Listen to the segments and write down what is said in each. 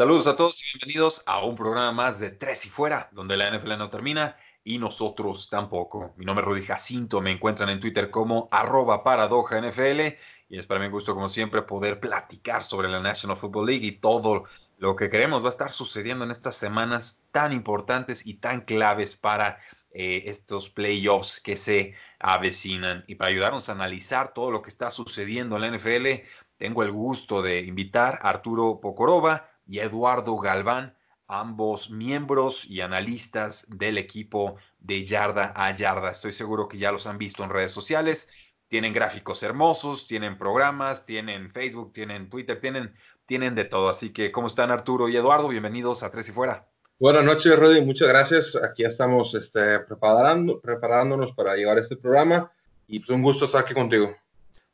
Saludos a todos y bienvenidos a un programa más de Tres y Fuera, donde la NFL no termina y nosotros tampoco. Mi nombre es Rudy Jacinto, me encuentran en Twitter como arroba paradoja NFL y es para mi gusto, como siempre, poder platicar sobre la National Football League y todo lo que queremos va a estar sucediendo en estas semanas tan importantes y tan claves para eh, estos playoffs que se avecinan. Y para ayudarnos a analizar todo lo que está sucediendo en la NFL, tengo el gusto de invitar a Arturo Pocorova, y Eduardo Galván, ambos miembros y analistas del equipo de Yarda a Yarda. Estoy seguro que ya los han visto en redes sociales. Tienen gráficos hermosos, tienen programas, tienen Facebook, tienen Twitter, tienen, tienen de todo. Así que, ¿cómo están Arturo y Eduardo? Bienvenidos a Tres y Fuera. Buenas noches, Rudy. Muchas gracias. Aquí estamos este, preparando, preparándonos para llevar este programa y pues un gusto estar aquí contigo.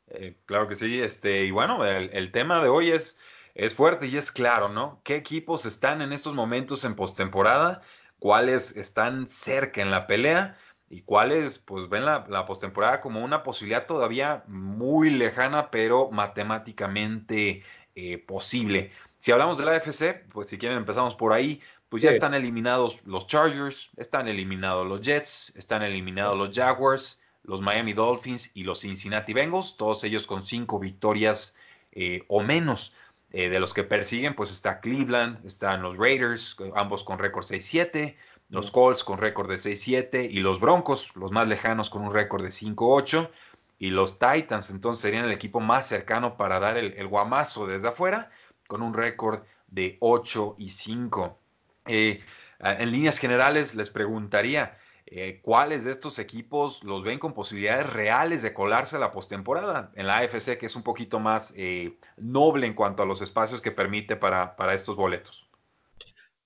Eh, claro que sí. Este, y bueno, el tema de hoy es es fuerte y es claro, ¿no? ¿Qué equipos están en estos momentos en postemporada? ¿Cuáles están cerca en la pelea? Y cuáles, pues, ven la, la postemporada como una posibilidad todavía muy lejana, pero matemáticamente eh, posible. Si hablamos de la AFC, pues si quieren empezamos por ahí, pues ya están eliminados los Chargers, están eliminados los Jets, están eliminados los Jaguars, los Miami Dolphins y los Cincinnati Bengals, todos ellos con cinco victorias eh, o menos. Eh, de los que persiguen, pues está Cleveland, están los Raiders, ambos con récord 6-7, los Colts con récord de 6-7 y los Broncos, los más lejanos, con un récord de 5-8 y los Titans entonces serían el equipo más cercano para dar el, guamazo desde afuera con un récord de 8 y 5. Eh, en líneas generales les preguntaría, eh, cuáles de estos equipos los ven con posibilidades reales de colarse a la postemporada en la AFC, que es un poquito más eh, noble en cuanto a los espacios que permite para, para estos boletos.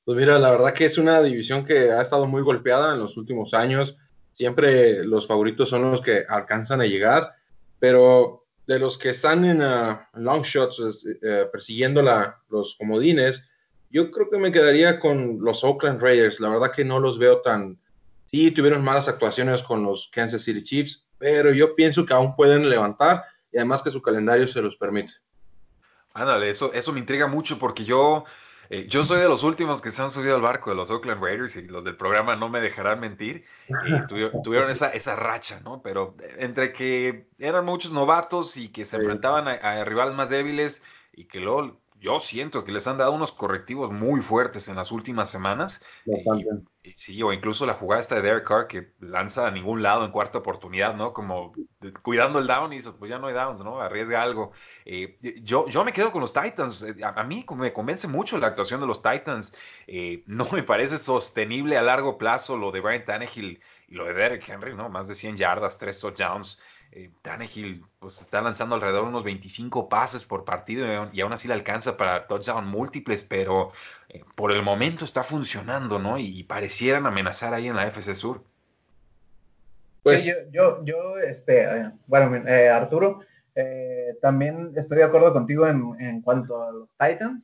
Pues mira, la verdad que es una división que ha estado muy golpeada en los últimos años. Siempre los favoritos son los que alcanzan a llegar, pero de los que están en uh, long shots uh, persiguiendo la, los comodines, yo creo que me quedaría con los Oakland Raiders. La verdad que no los veo tan, Sí, tuvieron malas actuaciones con los Kansas City Chiefs, pero yo pienso que aún pueden levantar y además que su calendario se los permite. Ándale, eso, eso me intriga mucho porque yo, eh, yo soy de los últimos que se han subido al barco de los Oakland Raiders y los del programa no me dejarán mentir. tuvieron, esa, esa racha, ¿no? Pero entre que eran muchos novatos y que se enfrentaban a, a, rivales más débiles y que luego yo siento que les han dado unos correctivos muy fuertes en las últimas semanas. Y, sí, o incluso la jugada esta de Derek Carr que lanza a ningún lado en cuarta oportunidad, ¿no? Como cuidando el down y dice, pues ya no hay downs, ¿no? Arriesga algo. Eh, yo, yo me quedo con los Titans. Eh, a, mí me convence mucho la actuación de los Titans. Eh, no me parece sostenible a largo plazo lo de Brian Tannehill y lo de Derek Henry, ¿no? Más de 100 yardas, 3 touchdowns eh, Tannehill pues, está lanzando alrededor de unos 25 pases por partido y aún así le alcanza para touchdown múltiples, pero eh, por el momento está funcionando, ¿no? Y, parecieran amenazar ahí en la FC Sur. Pues yo, yo, yo, este, eh, bueno, eh, Arturo, también estoy de acuerdo contigo en, en cuanto a los Titans.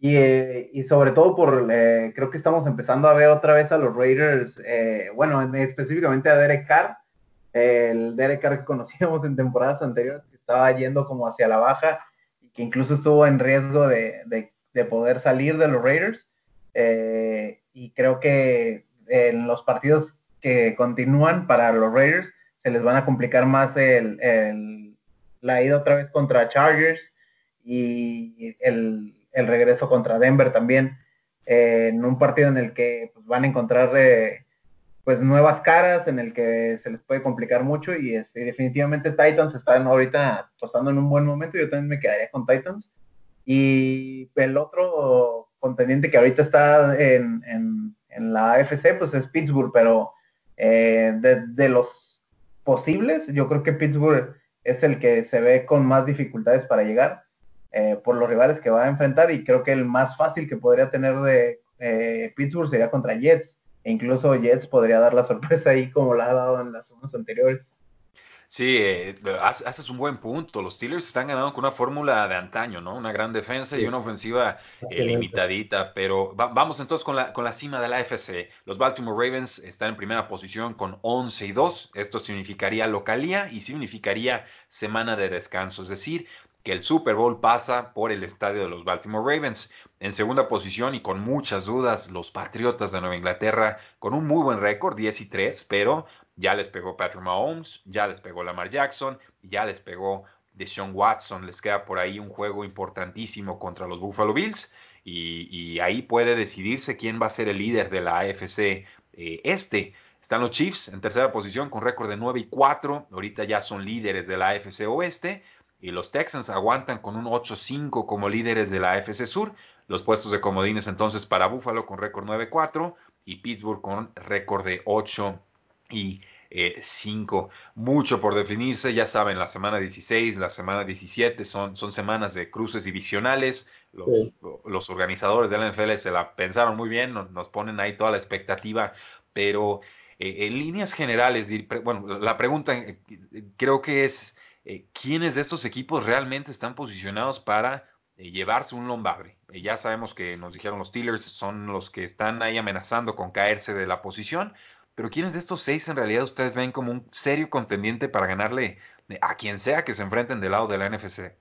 Y, y, sobre todo por, creo que estamos empezando a ver otra vez a los Raiders, bueno, específicamente a Derek Carr, el Derek Carr que conocíamos en temporadas anteriores, que estaba yendo como hacia la baja y que incluso estuvo en riesgo de, de, poder salir de los Raiders. Eh, y creo que en los partidos que continúan para los Raiders se les van a complicar más el, el, la ida otra vez contra Chargers y el, el regreso contra Denver también, eh, en un partido en el que pues, van a encontrar... Eh, pues nuevas caras en el que se les puede complicar mucho y este, definitivamente Titans están ahorita apostando en un buen momento, yo también me quedaría con Titans. Y el otro contendiente que ahorita está en, en, la AFC, pues es Pittsburgh, pero eh, de, los posibles, yo creo que Pittsburgh es el que se ve con más dificultades para llegar eh, por los rivales que va a enfrentar y creo que el más fácil que podría tener de eh, Pittsburgh sería contra Jets. E incluso Jets podría dar la sorpresa ahí como la ha dado en las semanas anteriores. Sí, eh, haces un buen punto. Los Steelers están ganando con una fórmula de antaño, ¿no? Una gran defensa y una ofensiva eh, limitadita. Pero vamos entonces con la, con la cima de la AFC. Los Baltimore Ravens están en primera posición con 11 y 2. Esto significaría localía y significaría semana de descanso. Es decir, que el Super Bowl pasa por el estadio de los Baltimore Ravens. En segunda posición y con muchas dudas, los Patriotas de Nueva Inglaterra con un muy buen récord, 10 y 3, pero ya les pegó Patrick Mahomes, ya les pegó Lamar Jackson, ya les pegó Deshaun Watson. Les queda por ahí un juego importantísimo contra los Buffalo Bills. Y, ahí puede decidirse quién va a ser el líder de la AFC eh, este. Están los Chiefs en tercera posición con récord de 9 y 4. Ahorita ya son líderes de la AFC Oeste. Y los Texans aguantan con un 8-5 como líderes de la AFC Sur. Los puestos de comodines entonces para Buffalo con récord 9-4 y Pittsburgh con récord de 8 y 5. Eh, Mucho por definirse, ya saben, la semana 16, la semana 17 son, son semanas de cruces divisionales. Los, los organizadores de la NFL se la pensaron muy bien, nos, ponen ahí toda la expectativa, pero eh, en líneas generales, bueno, la pregunta eh, creo que es, ¿quiénes de estos equipos realmente están posicionados para llevarse un Lombardi? ya sabemos que nos dijeron los Steelers son los que están ahí amenazando con caerse de la posición, pero ¿quiénes de estos seis en realidad ustedes ven como un serio contendiente para ganarle a quien sea que se enfrenten del lado de la NFC?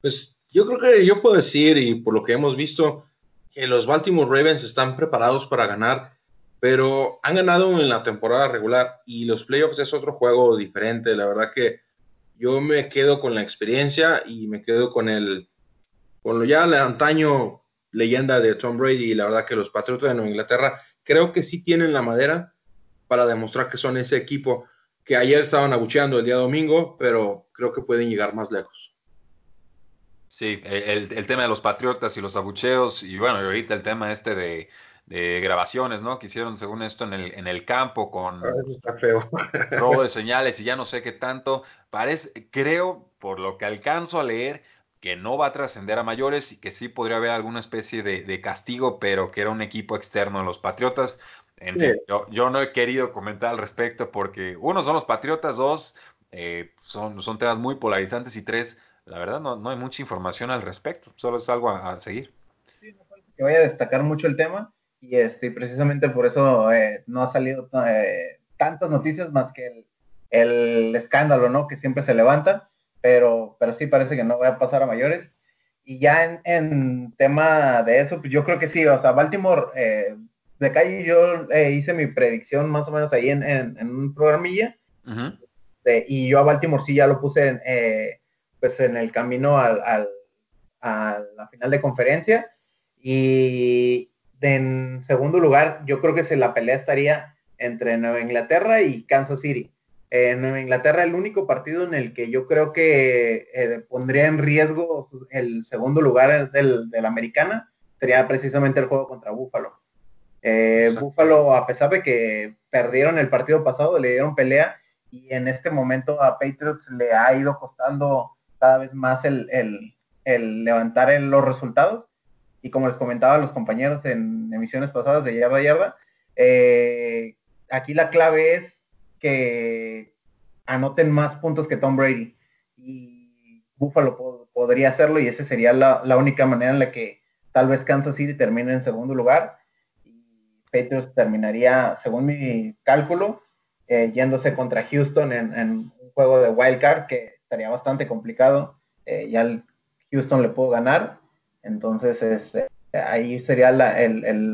Pues yo creo que yo puedo decir, y por lo que hemos visto, que los Baltimore Ravens están preparados para ganar, pero han ganado en la temporada regular y los playoffs es otro juego diferente. La verdad que yo me quedo con la experiencia y me quedo con el, con lo ya antaño leyenda de Tom Brady y la verdad que los Patriotas de Nueva Inglaterra creo que sí tienen la madera para demostrar que son ese equipo que ayer estaban abucheando el día domingo, pero creo que pueden llegar más lejos. Sí, el, tema de los patriotas y los abucheos, y bueno, ahorita el tema este de, grabaciones, ¿no? Que hicieron según esto en el, en el campo con ah, feo. robo de señales y ya no sé qué tanto. Parece, creo, por lo que alcanzo a leer, que no va a trascender a mayores y que sí podría haber alguna especie de, de, castigo, pero que era un equipo externo de los Patriotas yo, no he querido comentar al respecto porque, uno, son los patriotas, dos, eh, son, son temas muy polarizantes y tres, la verdad no, no hay mucha información al respecto, solo es algo a, seguir. Sí, no que vaya a destacar mucho el tema y este, precisamente por eso eh, no ha salido eh, tantas noticias más que el, el, escándalo, ¿no? Que siempre se levanta, pero, pero sí parece que no va a pasar a mayores. Y ya en, en tema de eso, pues yo creo que sí, o sea, Baltimore de calle yo eh, hice mi predicción más o menos ahí en, en, un programilla. y yo a Baltimore sí ya lo puse en, eh, pues en el camino al, al, a la final de conferencia. Y en segundo lugar, yo creo que se la pelea estaría entre Nueva Inglaterra y Kansas City. En Nueva Inglaterra, el único partido en el que yo creo que eh, pondría en riesgo el segundo lugar del, de la americana sería precisamente el juego contra Buffalo. Eh, Buffalo, a pesar de que perdieron el partido pasado, le dieron pelea y en este momento a Patriots le ha ido costando cada vez más el, levantar los resultados. Y como les comentaba a los compañeros en emisiones pasadas de yarda yarda, eh, aquí la clave es que anoten más puntos que Tom Brady. Y Buffalo podría hacerlo y esa sería la, la única manera en la que tal vez Kansas City termine en segundo lugar Patriots terminaría, según mi cálculo, eh, yéndose contra Houston en, un juego de wild card que estaría bastante complicado. Eh, ya el Houston le pudo ganar, entonces este, ahí sería la,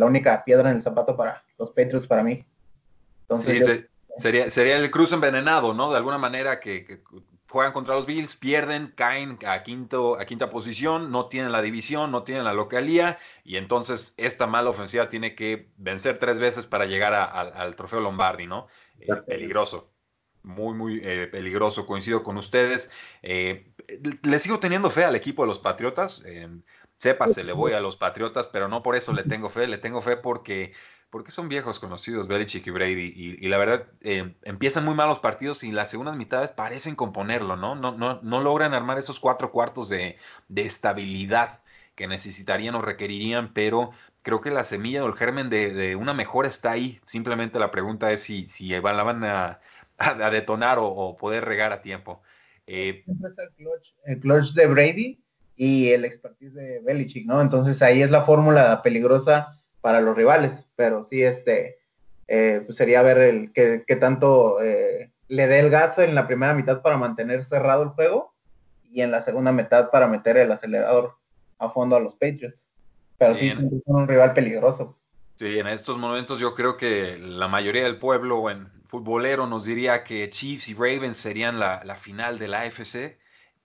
única piedra en el zapato para los Patriots para mí. Entonces, sería, sería el cruce envenenado, ¿no? De alguna manera que juegan contra los Bills, pierden, caen a, quinto, a quinta posición, no tienen la división, no tienen la localía, y entonces esta mala ofensiva tiene que vencer tres veces para llegar al trofeo Lombardi, ¿no? Eh, peligroso, muy, muy eh, peligroso, coincido con ustedes. Eh, le sigo teniendo fe al equipo de los Patriotas, sepa, se le voy a los Patriotas, pero no por eso le tengo fe, le tengo fe porque porque son viejos conocidos, Belichick y Brady, y, la verdad eh, empiezan muy mal los partidos y las segundas mitades parecen componerlo, ¿no? No, no, no logran armar esos cuatro cuartos de, de estabilidad que necesitarían o requerirían, pero creo que la semilla o el germen de, una mejora está ahí. Simplemente la pregunta es si, si la van a, detonar o, poder regar a tiempo. Eh, el clutch de Brady y el expertise de Belichick, ¿no? Entonces ahí es la fórmula peligrosa para los rivales, pero sí, este, eh, pues sería ver el qué, tanto eh, le dé el gasto en la primera mitad para mantener cerrado el juego y en la segunda mitad para meter el acelerador a fondo a los Patriots. Pero sí, son un rival peligroso. Sí, en estos momentos yo creo que la mayoría del pueblo en futbolero nos diría que Chiefs y Ravens serían la, la final de la AFC.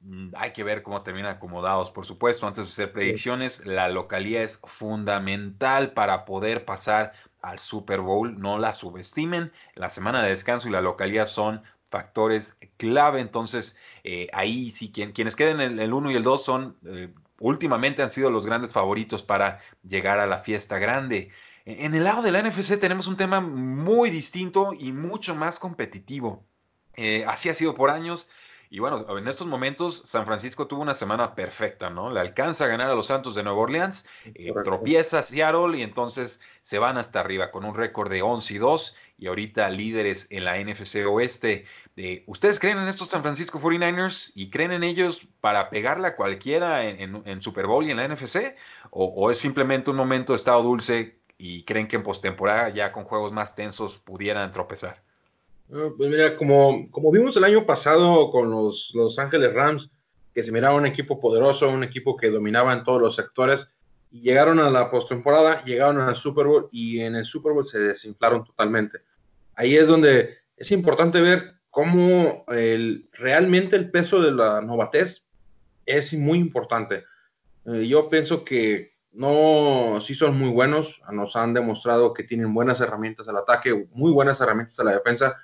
Mm, hay que ver cómo terminan acomodados, por supuesto. Antes de hacer predicciones, la localidad es fundamental para poder pasar al Super Bowl. No la subestimen. La semana de descanso y la localidad son factores clave. Entonces, eh, ahí sí, quien, quienes queden en el 1 y el 2 son eh, últimamente han sido los grandes favoritos para llegar a la fiesta grande. En el lado de la NFC tenemos un tema muy distinto y mucho más competitivo. Eh, así ha sido por años. Y bueno, en estos momentos San Francisco tuvo una semana perfecta, ¿no? Le alcanza a ganar a los Santos de Nueva Orleans, eh, tropieza Seattle y entonces se van hasta arriba con un récord de 11 y 2 y ahorita líderes en la NFC Oeste. Eh, ¿Ustedes creen en estos San Francisco 49ers y creen en ellos para pegarle a cualquiera en, Super Bowl y en la NFC? ¿O, es simplemente un momento de estado dulce y creen que en postemporada ya con juegos más tensos pudieran tropezar? Pues mira, como, como vimos el año pasado con los Los Ángeles Rams, que se miraba un equipo poderoso, un equipo que dominaba en todos los sectores, y llegaron a la postemporada, llegaron al Super Bowl y en el Super Bowl se desinflaron totalmente. Ahí es donde es importante ver cómo realmente el peso de la novatez es muy importante. Eh, yo pienso que no, sí son muy buenos, nos han demostrado que tienen buenas herramientas al ataque, muy buenas herramientas a la defensa,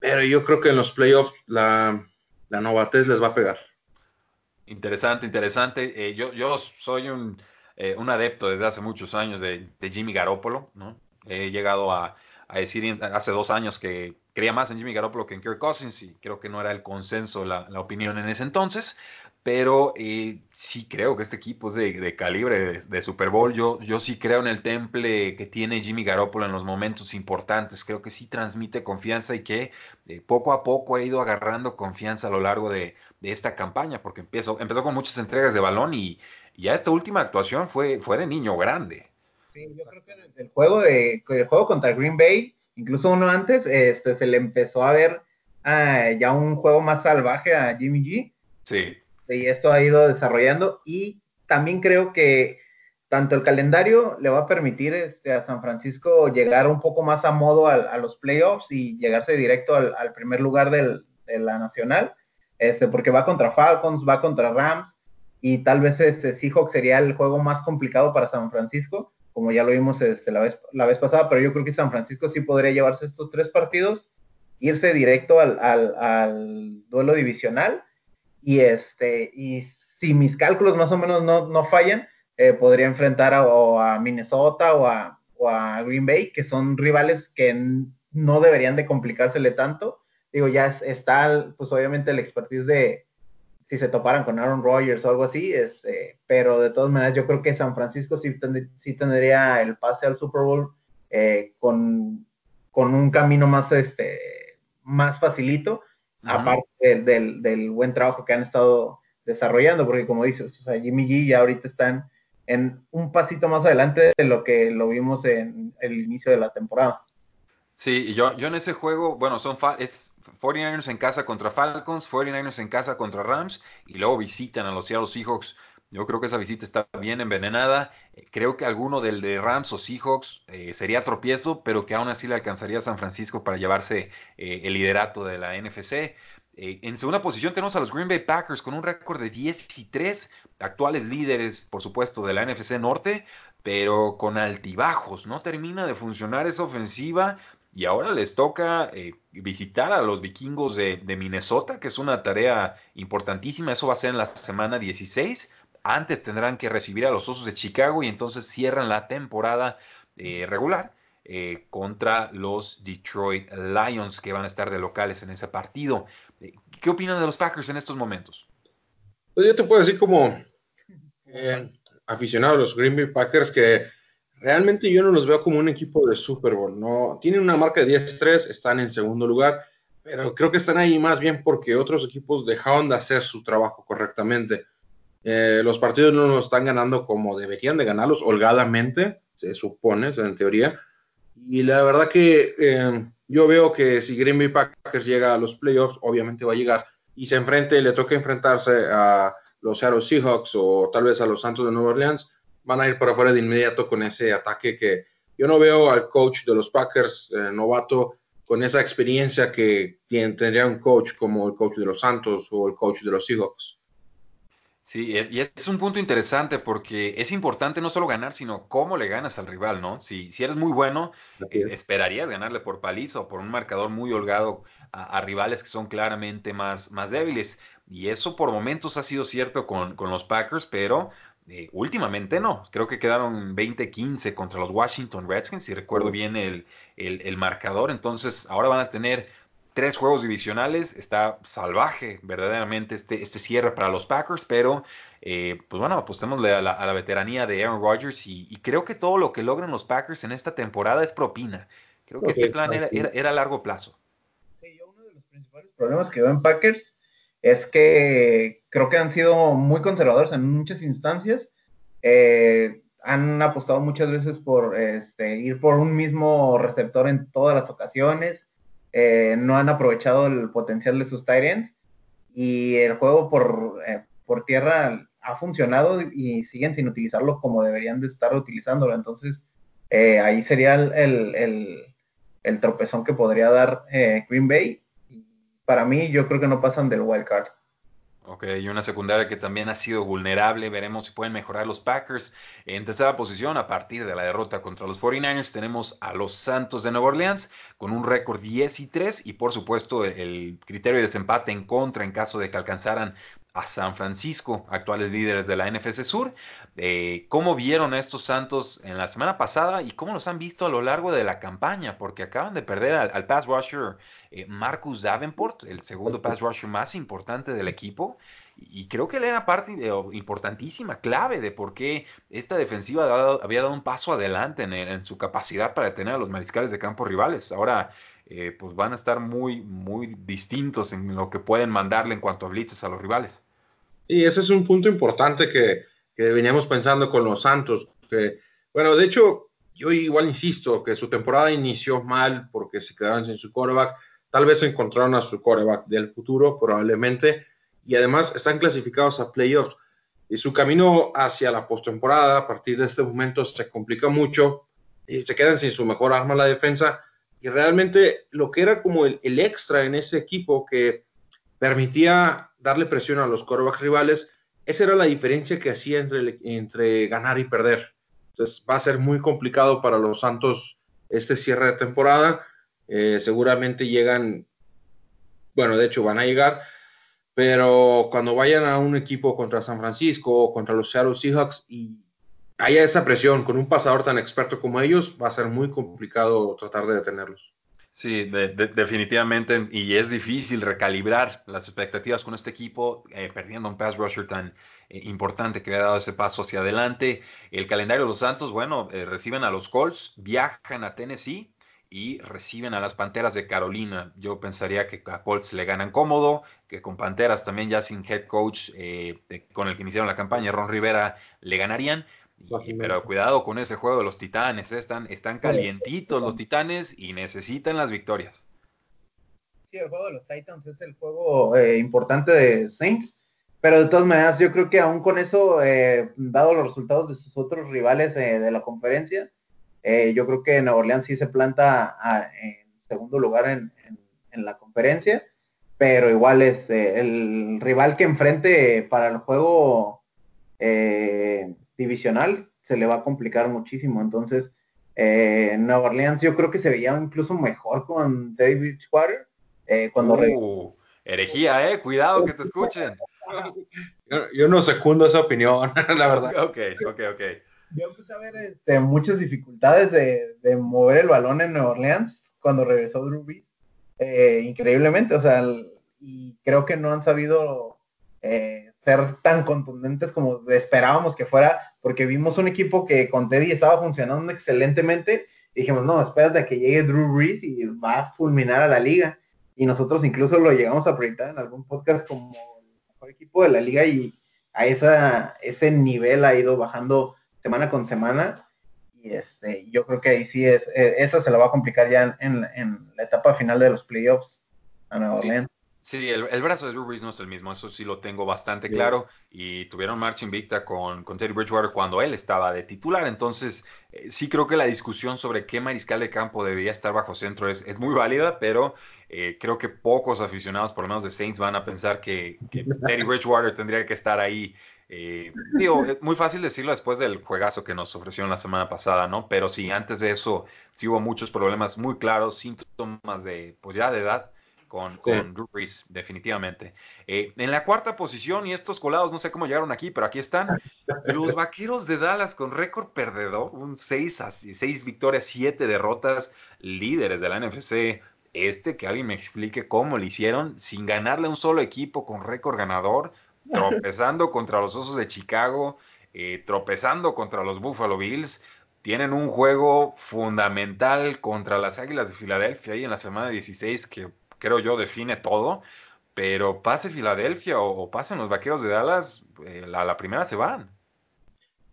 pero yo creo que en los playoffs la, la novatez les va a pegar. Interesante, interesante. Eh, yo, yo soy un, eh, un, adepto desde hace muchos años de, Jimmy Garoppolo, ¿no? He llegado a, a, decir hace dos años que creía más en Jimmy Garoppolo que en Kirk Cousins y creo que no era el consenso la, la opinión en ese entonces, pero eh, sí creo que este equipo es de, calibre de, Super Bowl. Yo, yo sí creo en el temple que tiene Jimmy Garoppolo en los momentos importantes. Creo que sí transmite confianza y que eh, poco a poco ha ido agarrando confianza a lo largo de, esta campaña, porque empezó, empezó con muchas entregas de balón y ya esta última actuación fue, fue de niño grande. Sí, yo creo que el juego, de, el juego contra Green Bay, incluso uno antes, este, se le empezó a ver ah, ya un juego más salvaje a Jimmy G. Sí y esto ha ido desarrollando y también creo que tanto el calendario le va a permitir este, a San Francisco llegar un poco más a modo a, los playoffs y llegarse directo al, primer lugar de la nacional, este, porque va contra Falcons, va contra Rams y tal vez este Seahawks sería el juego más complicado para San Francisco, como ya lo vimos este, la, vez, la vez pasada, pero yo creo que San Francisco sí podría llevarse estos tres partidos, irse directo al, al duelo divisional y este y si mis cálculos más o menos no, no fallan, eh, podría enfrentar a, a Minnesota o a, o a, Green Bay, que son rivales que no deberían de complicársele tanto. Digo, ya está, pues obviamente el expertise de si se toparan con Aaron Rodgers o algo así, este, pero de todas maneras yo creo que San Francisco sí, sí tendría el pase al Super Bowl eh, con, con un camino más, este, más facilito aparte del, buen trabajo que han estado desarrollando, porque como dices, o Jimmy G ya ahorita están en un pasito más adelante de lo que lo vimos en el inicio de la temporada. Sí, yo, yo en ese juego, bueno, son es 49ers en casa contra Falcons, 49ers en casa contra Rams, y luego visitan a los Seattle Seahawks. Yo creo que esa visita está bien envenenada. Eh, creo que alguno del de Rams o Seahawks eh, sería tropiezo, pero que aún así le alcanzaría a San Francisco para llevarse eh, el liderato de la NFC. En segunda posición tenemos a los Green Bay Packers con un récord de 10 y 3, actuales líderes, por supuesto, de la NFC Norte, pero con altibajos. No termina de funcionar esa ofensiva. Y ahora les toca visitar a los vikingos de, de Minnesota, que es una tarea importantísima. Eso va a ser en la semana 16 antes tendrán que recibir a los Osos de Chicago y entonces cierran la temporada eh, regular eh, contra los Detroit Lions que van a estar de locales en ese partido. Eh, ¿Qué opinan de los Packers en estos momentos? Pues yo te puedo decir como eh, aficionado a los Green Bay Packers que realmente yo no los veo como un equipo de Super Bowl. No, tienen una marca de 10-3, están en segundo lugar, pero creo que están ahí más bien porque otros equipos dejaron de hacer su trabajo correctamente. Eh, los partidos no los están ganando como deberían de ganarlos, holgadamente, se supone, en teoría. Y la verdad que eh, yo veo que si Green Bay Packers llega a los playoffs, obviamente va a llegar y se enfrente, le toca enfrentarse a los Seattle Seahawks o tal vez a los Santos de Nueva Orleans, van a ir para afuera de inmediato con ese ataque que yo no veo al coach de los Packers eh, novato con esa experiencia que tendría un coach como el coach de los Santos o el coach de los Seahawks. Sí, y es un punto interesante porque es importante no solo ganar, sino cómo le ganas al rival, ¿no? Si, si eres muy bueno, eh, esperarías ganarle por paliza o por un marcador muy holgado a, rivales que son claramente más, más débiles. Y eso por momentos ha sido cierto con, con los Packers, pero eh, últimamente no. Creo que quedaron 20-15 contra los Washington Redskins, si recuerdo bien el, el, el marcador. Entonces ahora van a tener tres juegos divisionales. Está salvaje verdaderamente este, este cierre para los Packers, pero eh, pues bueno, apostémosle a la, a la, veteranía de Aaron Rodgers y, creo que todo lo que logran los Packers en esta temporada es propina. Creo que este plan era, era, a largo plazo. Sí, yo uno de los principales problemas que veo en Packers es que creo que han sido muy conservadores en muchas instancias. Eh, han apostado muchas veces por este, ir por un mismo receptor en todas las ocasiones. Eh, no han aprovechado el potencial de sus Tyrants y el juego por, eh, por tierra ha funcionado y siguen sin utilizarlo como deberían de estar utilizándolo. Entonces, eh, ahí sería el, el, el, tropezón que podría dar Green Bay. Para mí, yo creo que no pasan del wild card. Ok, y una secundaria que también ha sido vulnerable. Veremos si pueden mejorar los Packers. En tercera posición, a partir de la derrota contra los 49ers, tenemos a los Santos de Nueva Orleans con un récord 10 y 3. Y por supuesto, el criterio de desempate en contra en caso de que alcanzaran a San Francisco, actuales líderes de la NFC Sur. Eh, ¿Cómo vieron a estos Santos en la semana pasada y cómo los han visto a lo largo de la campaña? Porque acaban de perder al, pass rusher eh, Marcus Davenport, el segundo pass rusher más importante del equipo. Y creo que él era parte importantísima, clave de por qué esta defensiva había dado un paso adelante en, en, su capacidad para detener a los mariscales de campo rivales. Ahora eh, pues van a estar muy, muy distintos en lo que pueden mandarle en cuanto a blitzes a los rivales. Y ese es un punto importante que, que veníamos pensando con los Santos. Que, bueno, de hecho, yo igual insisto que su temporada inició mal porque se quedaron sin su coreback. Tal vez encontraron a su coreback del futuro, probablemente. Y además están clasificados a playoffs. Y su camino hacia la postemporada, a partir de este momento, se complica mucho. Y se quedan sin su mejor arma la defensa y realmente lo que era como el, extra en ese equipo que permitía darle presión a los corebacks rivales, esa era la diferencia que hacía entre, entre ganar y perder. Entonces va a ser muy complicado para los Santos este cierre de temporada. Eh, seguramente llegan, bueno, de hecho van a llegar, pero cuando vayan a un equipo contra San Francisco o contra los Seattle Seahawks y haya esa presión con un pasador tan experto como ellos, va a ser muy complicado tratar de detenerlos. Sí, definitivamente, y es difícil recalibrar las expectativas con este equipo, eh, perdiendo un pass rusher tan eh, importante que ha dado ese paso hacia adelante. El calendario de los Santos, bueno, eh, reciben a los Colts, viajan a Tennessee y reciben a las Panteras de Carolina. Yo pensaría que a Colts le ganan cómodo, que con Panteras también ya sin head coach con el que iniciaron la campaña, Ron Rivera, le ganarían pero cuidado con ese juego de los titanes, ¿eh? están, están calientitos los titanes y necesitan las victorias. Sí, el juego de los Titans es el juego eh, importante de Saints, pero de todas maneras yo creo que aún con eso, eh, dado los resultados de sus otros rivales de la conferencia, yo creo que Nueva Orleans sí se planta en segundo lugar en, en, la conferencia, pero igual es el rival que enfrente para el juego divisional se le va a complicar muchísimo. Entonces, eh, Nueva Orleans yo creo que se veía incluso mejor con David Squatter eh, cuando... Uh, herejía, eh, cuidado que te escuchen. Yo, no secundo esa opinión, la verdad. Ok, ok, ok. yo empecé a ver este, muchas dificultades de, de, mover el balón en Nueva Orleans cuando regresó Drew Brees. Eh, increíblemente, o sea, y creo que no han sabido eh, ser tan contundentes como esperábamos que fuera, porque vimos un equipo que con Teddy estaba funcionando excelentemente. Y dijimos, no, espérate a que llegue Drew Brees y va a fulminar a la liga. Y nosotros incluso lo llegamos a proyectar en algún podcast como el mejor equipo de la liga y a esa, ese nivel ha ido bajando semana con semana y este, yo creo que ahí sí es, eh, esa se la va a complicar ya en, en la etapa final de los playoffs a Nueva Orleans. Sí, el, brazo de Drew Brees no es el mismo, eso sí lo tengo bastante claro. Y tuvieron marcha invicta con, con Teddy Bridgewater cuando él estaba de titular. Entonces, eh, sí creo que la discusión sobre qué mariscal de campo debía estar bajo centro es, es muy válida, pero eh, creo que pocos aficionados, por lo menos de Saints, van a pensar que, que Teddy Bridgewater tendría que estar ahí eh, digo, es muy fácil decirlo después del juegazo que nos ofrecieron la semana pasada, ¿no? Pero sí, antes de eso, sí hubo muchos problemas muy claros, síntomas de, pues ya de edad, con, con Drew Brees, definitivamente. Eh, en la cuarta posición, y estos colados no sé cómo llegaron aquí, pero aquí están, los vaqueros de Dallas con récord perdedor, un 6, 6 victorias, 7 derrotas, líderes de la NFC. Este, que alguien me explique cómo lo hicieron, sin ganarle a un solo equipo con récord ganador, tropezando contra los Osos de Chicago, eh, tropezando contra los Buffalo Bills. Tienen un juego fundamental contra las Águilas de Filadelfia ahí en la semana 16 que creo yo define todo. Pero pase Filadelfia o, pasen los Vaqueros de Dallas, eh, a la primera se van.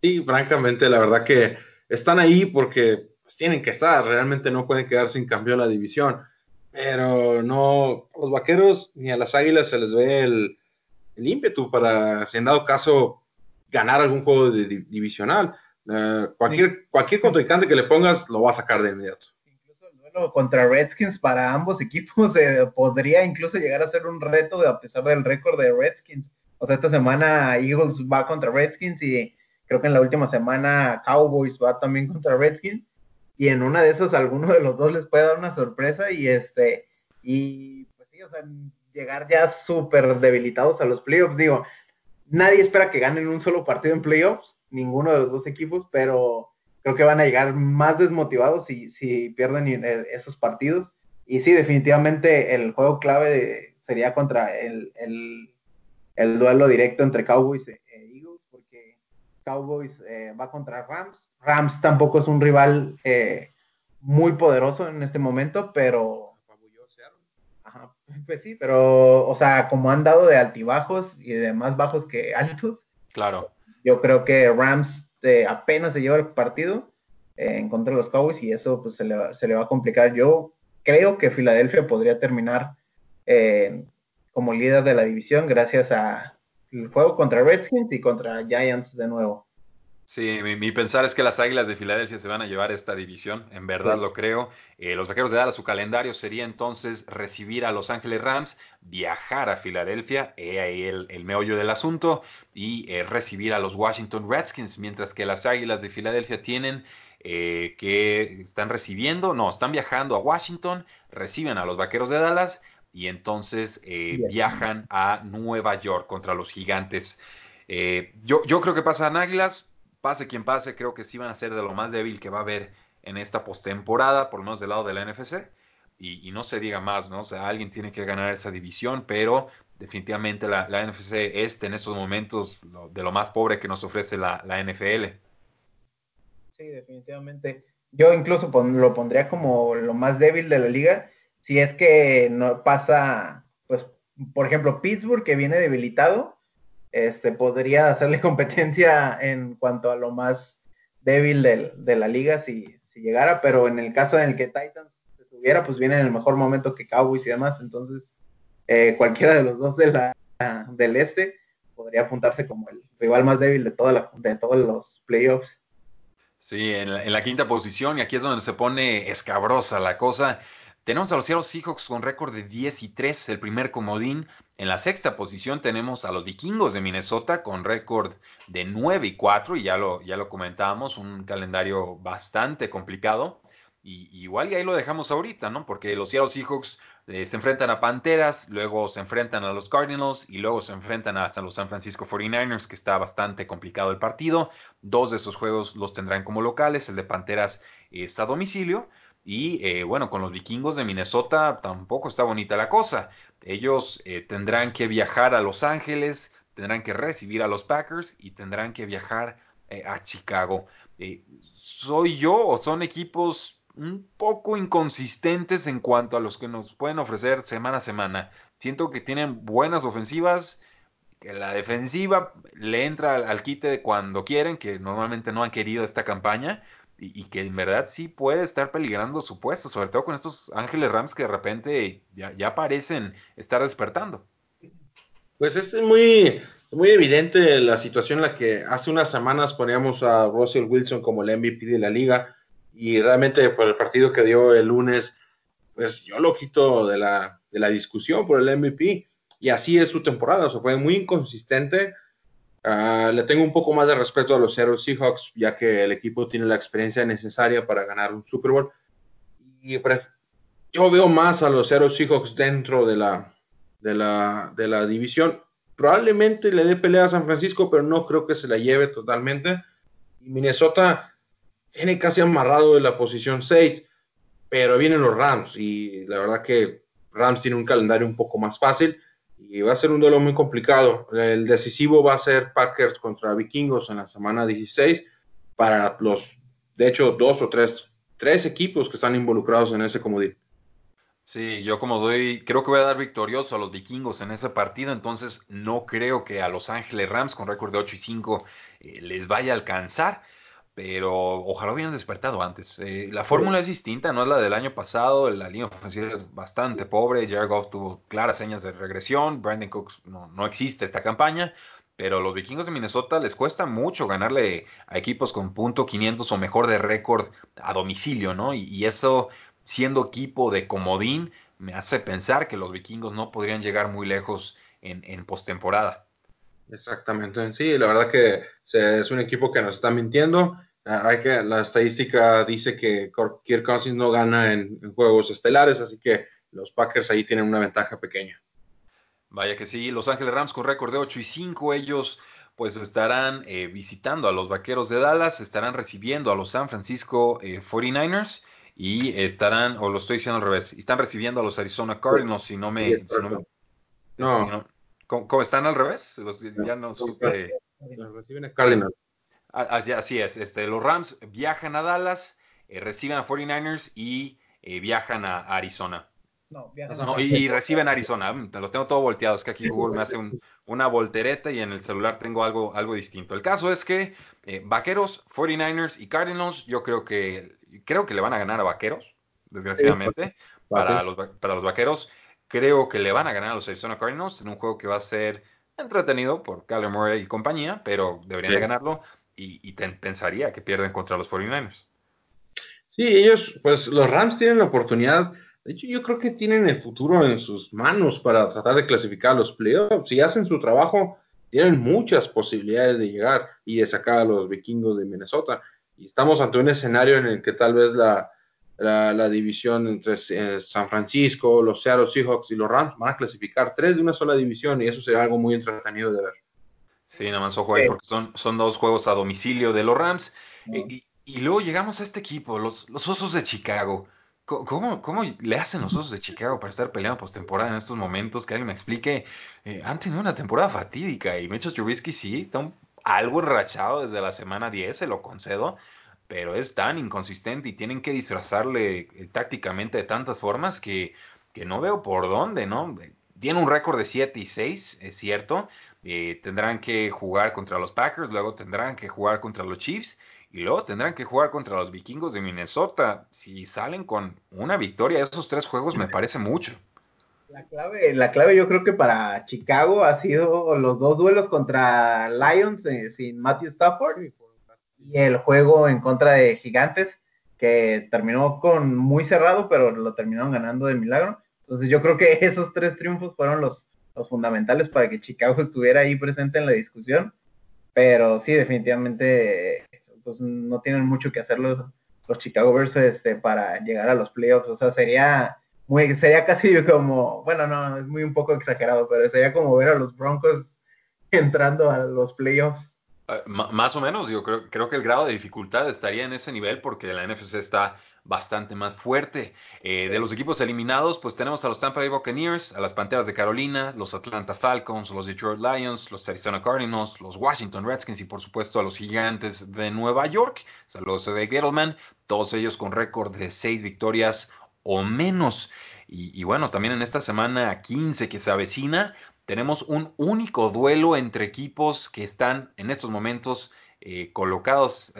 Sí, francamente, la verdad que están ahí porque pues, tienen que estar. Realmente no pueden quedar sin cambio la división. Pero no, los Vaqueros ni a las Águilas se les ve el, el ímpetu para, si en dado caso, ganar algún juego de, divisional. Eh, cualquier, cualquier contrincante que le pongas lo va a sacar de inmediato. Contra Redskins para ambos equipos eh, podría incluso llegar a ser un reto a pesar del récord de Redskins. O sea, esta semana Eagles va contra Redskins y creo que en la última semana Cowboys va también contra Redskins. Y en una de esas alguno de los dos les puede dar una sorpresa y este y pues sí, o sea, llegar ya súper debilitados a los playoffs. Digo, nadie espera que ganen un solo partido en playoffs, ninguno de los dos equipos, pero creo que van a llegar más desmotivados si, si pierden e, esos partidos. Y sí, definitivamente el juego clave sería contra el, el, duelo directo entre Cowboys e, e Eagles, porque Cowboys eh, va contra Rams. Rams tampoco es un rival eh, muy poderoso en este momento, pero pues sí, pero, o sea, como han dado de altibajos y de más bajos que altos. Claro. Yo creo que Rams eh, apenas se lleva el partido eh, en contra de los Cowboys y eso pues se le, va, se le va a complicar. Yo creo que Filadelfia podría terminar eh, como líder de la división gracias a el juego contra Redskins y contra Giants de nuevo. Sí, mi, pensar es que las Águilas de Filadelfia se van a llevar esta división, en verdad lo creo. Eh, los Vaqueros de Dallas, su calendario sería entonces recibir a Los Ángeles Rams, viajar a Filadelfia, he ahí el, meollo del asunto, y eh, recibir a los Washington Redskins, mientras que las Águilas de Filadelfia tienen eh, que están recibiendo, no, están viajando a Washington, reciben a los Vaqueros de Dallas y entonces viajan a Nueva York contra los Gigantes. yo, yo creo que pasan Águilas, pase quien pase, creo que sí van a ser de lo más débil que va a haber en esta postemporada, por lo menos del lado de la NFC. Y, no se diga más, ¿no? O sea, alguien tiene que ganar esa división, pero definitivamente la, NFC este en estos momentos de lo más pobre que nos ofrece la, NFL. Sí, definitivamente. Yo incluso lo pondría como lo más débil de la liga. Si es que no pasa, pues, por ejemplo, Pittsburgh que viene debilitado, este, podría hacerle competencia en cuanto a lo más débil de la liga si, si, llegara, pero en el caso en el que Titans se tuviera, pues viene en el mejor momento que Cowboys y demás, entonces eh, cualquiera de los dos de la, del este podría apuntarse como el rival más débil de, toda la, de todos los playoffs. Sí, en la, en la, quinta posición, y aquí es donde se pone escabrosa la cosa. Tenemos a los Seattle Seahawks con récord de 10 y 3, el primer comodín. En la sexta posición tenemos a los Vikingos de Minnesota con récord de 9 y 4, y ya lo, ya lo comentábamos, un calendario bastante complicado. Y, igual y ahí lo dejamos ahorita, ¿no? Porque los Seattle Seahawks eh, se enfrentan a Panteras, luego se enfrentan a los Cardinals y luego se enfrentan hasta los San Francisco 49ers, que está bastante complicado el partido. Dos de esos juegos los tendrán como locales, el de Panteras está a domicilio. Y eh, bueno, con los vikingos de Minnesota tampoco está bonita la cosa. Ellos eh, tendrán que viajar a Los Ángeles, tendrán que recibir a los Packers y tendrán que viajar a Chicago. ¿Soy yo o son equipos un poco inconsistentes en cuanto a los que nos pueden ofrecer semana a semana. Siento que tienen buenas ofensivas, que la defensiva le entra al, quite cuando quieren, que normalmente no han querido esta campaña, y, que en verdad sí puede estar peligrando su puesto, sobre todo con estos Ángeles Rams que de repente ya, parecen estar despertando. Pues es muy, muy evidente la situación en la que hace unas semanas poníamos a Russell Wilson como el MVP de la liga y realmente por el partido que dio el lunes, pues yo lo quito de la, de la discusión por el MVP. Y así es su temporada, o sea, fue muy inconsistente. Ah, le tengo un poco más de respeto a los Seattle Seahawks, ya que el equipo tiene la experiencia necesaria para ganar un Super Bowl. Y yo veo más a los Seattle Seahawks dentro de la, de la, de la división. Probablemente le dé pelea a San Francisco, pero no creo que se la lleve totalmente. Y Minnesota, tiene casi amarrado de la posición 6, pero vienen los Rams y la verdad que Rams tiene un calendario un poco más fácil y va a ser un duelo muy complicado. El decisivo va a ser Packers contra Vikingos en la semana 16 para los, de hecho, dos o tres, tres equipos que están involucrados en ese comodín. Sí, yo como doy, creo que voy a dar victorioso a los vikingos en ese partido, entonces no creo que a Los Ángeles Rams con récord de 8 y 5 eh, les vaya a alcanzar pero ojalá hubieran despertado antes. Eh, la fórmula es distinta, no es la del año pasado, la línea ofensiva es bastante pobre, Jared Goff tuvo claras señas de regresión, Brandon Cooks no, no existe esta campaña, pero los vikingos de Minnesota les cuesta mucho ganarle a equipos con punto 500 o mejor de récord a domicilio, ¿no? Y, eso, siendo equipo de comodín, me hace pensar que los vikingos no podrían llegar muy lejos en, en postemporada. Exactamente, sí, la verdad que es un equipo que nos está mintiendo hay que, la estadística dice que Kirk Cousins no gana en, juegos estelares, así que los Packers ahí tienen una ventaja pequeña. Vaya que sí, Los Ángeles Rams con récord de 8 y 5, ellos pues estarán eh, visitando a los Vaqueros de Dallas, estarán recibiendo a los San Francisco 49ers eh, y estarán, o lo estoy diciendo al revés, están recibiendo a los Arizona Cardinals, si no me... no, ¿cómo, están al revés? ya no supe... Reciben a Cardinals. Así, es, este, los Rams viajan a Dallas, eh, reciben a 49ers y eh, viajan a Arizona. No, viajan no, y, reciben a Arizona. Los tengo todo volteados, que aquí Google me hace una voltereta y en el celular tengo algo, algo distinto. El caso es que eh, Vaqueros, 49ers y Cardinals, yo creo que creo que le van a ganar a Vaqueros, desgraciadamente, para los, para los Vaqueros. Creo que le van a ganar a los Arizona Cardinals en un juego que va a ser entretenido por Kyler Murray y compañía, pero deberían de ganarlo y, pensaría que pierden contra los 49ers. Sí, ellos, pues los Rams tienen la oportunidad, de hecho yo creo que tienen el futuro en sus manos para tratar de clasificar a los playoffs. Si hacen su trabajo, tienen muchas posibilidades de llegar y de sacar a los vikingos de Minnesota. Y estamos ante un escenario en el que tal vez la, la, división entre eh, San Francisco, los Seattle Seahawks y los Rams van a clasificar tres de una sola división y eso sería algo muy entretenido de ver. Sí, nada más ojo ahí, porque son, son dos juegos a domicilio de los Rams. Y, y, luego llegamos a este equipo, los, los Osos de Chicago. ¿Cómo, ¿Cómo le hacen los Osos de Chicago para estar peleando postemporada en estos momentos? Que alguien me explique. Eh, han tenido una temporada fatídica y Mitchell Trubisky sí, está algo enrachado desde la semana 10, se lo concedo, pero es tan inconsistente y tienen que disfrazarle eh, tácticamente de tantas formas que, que no veo por dónde, ¿no? Tiene un récord de 7 y 6, es cierto, eh, tendrán que jugar contra los Packers, luego tendrán que jugar contra los Chiefs y luego tendrán que jugar contra los vikingos de Minnesota. Si salen con una victoria esos tres juegos me parece mucho. La clave, la clave yo creo que para Chicago ha sido los dos duelos contra Lions eh, sin Matthew Stafford y el juego en contra de Gigantes que terminó con muy cerrado pero lo terminaron ganando de milagro. Entonces yo creo que esos tres triunfos fueron los los fundamentales para que Chicago estuviera ahí presente en la discusión. Pero sí, definitivamente, pues no tienen mucho que hacer los, los Chicago Bears este, para llegar a los playoffs. O sea, sería muy, sería casi como, bueno, no, es muy un poco exagerado, pero sería como ver a los Broncos entrando a los playoffs. Uh, más o menos, yo creo, creo que el grado de dificultad estaría en ese nivel porque la NFC está bastante más fuerte. Eh, de los equipos eliminados, pues tenemos a los Tampa Bay Buccaneers, a las Panteras de Carolina, los Atlanta Falcons, los Detroit Lions, los Arizona Cardinals, los Washington Redskins y por supuesto a los Gigantes de Nueva York. Saludos de Gettleman, todos ellos con récord de seis victorias o menos. Y, y bueno, también en esta semana 15 que se avecina, tenemos un único duelo entre equipos que están en estos momentos eh, colocados,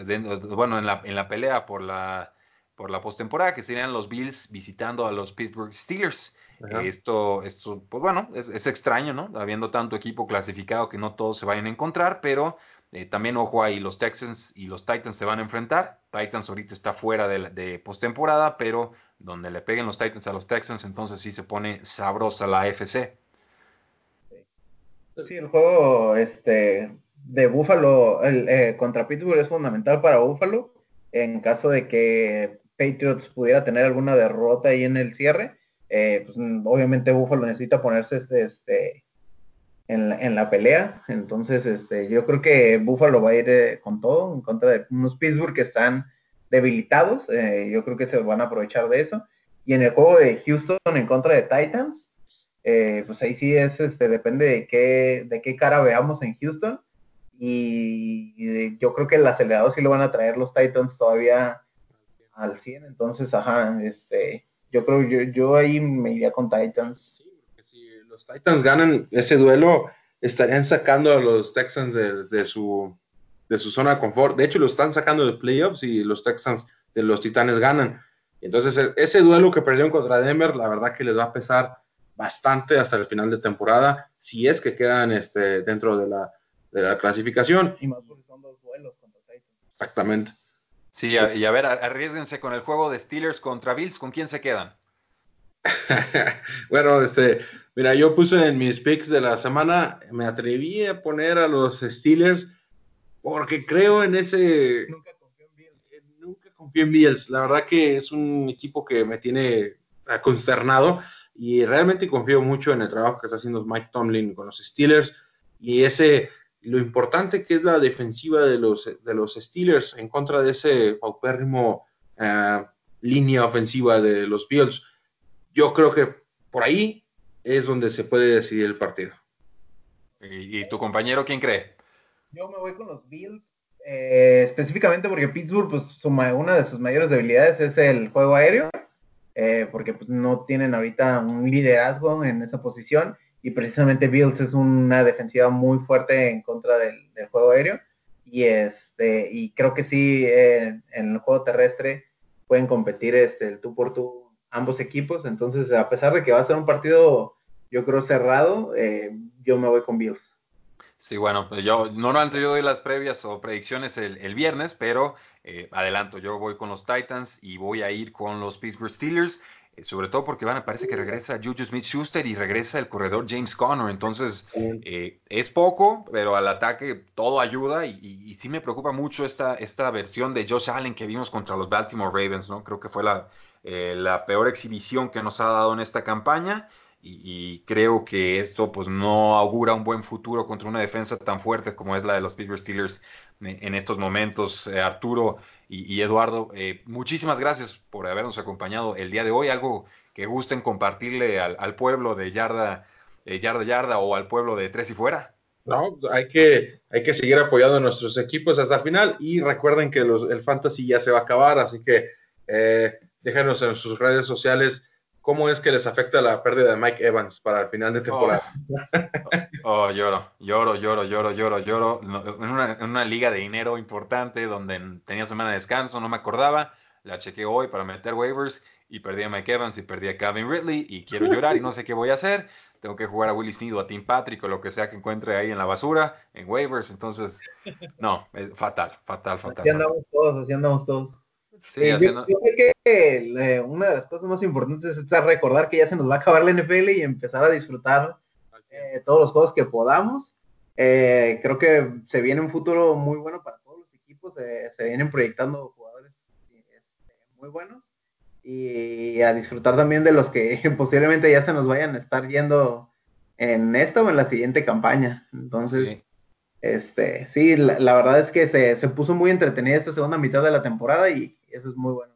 bueno, en la, en la pelea por la, por la postemporada, que serían los Bills visitando a los Pittsburgh Steelers. esto, esto, pues bueno, es, extraño, ¿no? Habiendo tanto equipo clasificado que no todos se vayan a encontrar, pero eh, también, ojo ahí, los Texans y los Titans se van a enfrentar. Titans ahorita está fuera de, de postemporada, pero donde le peguen los Titans a los Texans, entonces sí se pone sabrosa la AFC. Sí, el juego este, de Buffalo el, eh, contra Pittsburgh es fundamental para Buffalo en caso de que Patriots pudiera tener alguna derrota ahí en el cierre. Eh, pues, obviamente Buffalo necesita ponerse este, este en, la, en la pelea. Entonces, este, yo creo que Buffalo va a ir eh, con todo en contra de unos Pittsburgh que están debilitados. yo creo que se van a aprovechar de eso. Y en el juego de Houston en contra de Titans, eh, pues ahí sí es, este, depende de qué, de qué cara veamos en Houston. Y, yo creo que el acelerador sí lo van a traer los Titans todavía al 100. Entonces, ajá, este, yo creo, yo, yo ahí me iría con Titans. Sí, porque si los Titans ganan ese duelo, estarían sacando a los Texans de, su, de su zona de confort. De hecho, lo están sacando de playoffs y los Texans de los Titanes ganan. Entonces, e, ese duelo que perdieron contra Denver, la verdad que les va a pesar bastante hasta el final de temporada, si es que quedan este, dentro de la, de la clasificación. Y más porque son dos duelos contra Titans. Exactamente. Sí, y a ver, arriesguense con el juego de Steelers contra Bills, ¿con quién se quedan? bueno, este, mira, yo puse en mis picks de la semana, me atreví a poner a los Steelers porque creo en ese... Nunca confío en Bills. Eh, nunca confío en Bills. La verdad que es un equipo que me tiene consternado y realmente confío mucho en el trabajo que está haciendo Mike Tomlin con los Steelers y ese lo importante que es la defensiva de los, de los Steelers en contra de ese paupérrimo uh, línea ofensiva de los Bills. Yo creo que por ahí es donde se puede decidir el partido. ¿Y, tu compañero quién cree? Yo me voy con los Bills, eh, específicamente porque Pittsburgh, pues una de sus mayores debilidades es el juego aéreo eh, porque pues no tienen ahorita un liderazgo en esa posición y precisamente Bills es una defensiva muy fuerte en contra del, juego aéreo. Y este y creo que sí eh, en el juego terrestre pueden competir este el tú por tú ambos equipos. Entonces a pesar de que va a ser un partido yo creo cerrado eh, yo me voy con Bills. Sí, bueno, yo normalmente yo doy las previas o predicciones el, viernes, pero eh, adelanto, yo voy con los Titans y voy a ir con los Pittsburgh Steelers, sobre todo porque van, parece que regresa Juju Smith-Schuster y regresa el corredor James Conner, entonces eh, es poco, pero al ataque todo ayuda y, sí me preocupa mucho esta, esta versión de Josh Allen que vimos contra los Baltimore Ravens, ¿no? Creo que fue la, la peor exhibición que nos ha dado en esta campaña. Y, creo que esto pues no augura un buen futuro contra una defensa tan fuerte como es la de los Pittsburgh Steelers en estos momentos. Eh, Arturo y, Eduardo, eh, muchísimas gracias por habernos acompañado el día de hoy. Algo que gusten compartirle al, pueblo de Yarda, eh, Yarda Yarda o al pueblo de Tres y Fuera. No, hay que, hay que seguir apoyando a nuestros equipos hasta el final y recuerden que los, el fantasy ya se va a acabar, así que déjenos en sus redes sociales ¿Cómo es que les afecta la pérdida de Mike Evans para el final de temporada? Oh, oh lloro, lloro, lloro, lloro, lloro, lloro. En una, en una, liga de dinero importante donde tenía semana de descanso, no me acordaba. La chequé hoy para meter waivers y perdí a Mike Evans y perdí a Calvin Ridley y quiero llorar y no sé qué voy a hacer. Tengo que jugar a Willie Sneed o a Tim Patrick o lo que sea que encuentre ahí en la basura, en waivers. Entonces, no, es fatal, fatal, fatal. Así andamos todos, así andamos todos. Sí, yo, creo que una de las cosas más importantes es recordar que ya se nos va a acabar la NFL y empezar a disfrutar eh, todos los juegos que podamos. Eh, creo que se viene un futuro muy bueno para todos los equipos. se vienen proyectando jugadores muy buenos y a disfrutar también de los que posiblemente ya se nos vayan a estar yendo en esta o en la siguiente campaña. Entonces, este, sí, la, verdad es que se, se puso muy entretenida esta segunda mitad de la temporada y eso es muy bueno.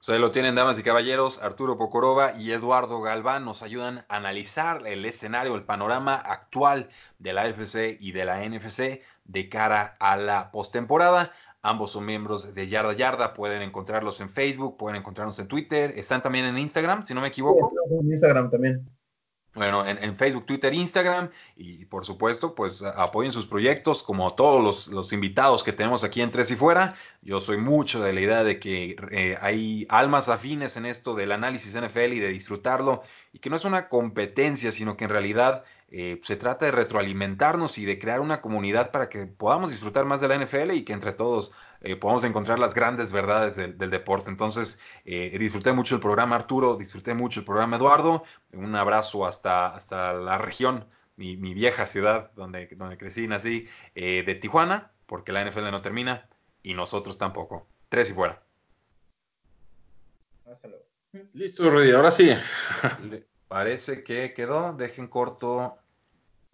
Pues ahí lo tienen, damas y caballeros. Arturo Pocorova y Eduardo Galván nos ayudan a analizar el escenario, el panorama actual de la FC y de la NFC de cara a la postemporada. Ambos son miembros de Yarda Yarda. Pueden encontrarlos en Facebook, pueden encontrarnos en Twitter. Están también en Instagram, si no me equivoco. en Instagram también. Bueno, en, Facebook, Twitter, Instagram y por supuesto, pues apoyen sus proyectos como todos los, invitados que tenemos aquí en Tres y Fuera. Yo soy mucho de la idea de que eh, hay almas afines en esto del análisis NFL y de disfrutarlo y que no es una competencia, sino que en realidad eh, se trata de retroalimentarnos y de crear una comunidad para que podamos disfrutar más de la NFL y que entre todos eh, podamos encontrar las grandes verdades del, deporte. Entonces, eh, disfruté mucho el programa Arturo, disfruté mucho el programa Eduardo. Un abrazo hasta, hasta la región, mi, vieja ciudad donde, donde crecí y nací, de Tijuana, porque la NFL no termina y nosotros tampoco. Tres y fuera. Listo, Rudy, ahora sí. Parece que quedó. Dejen corto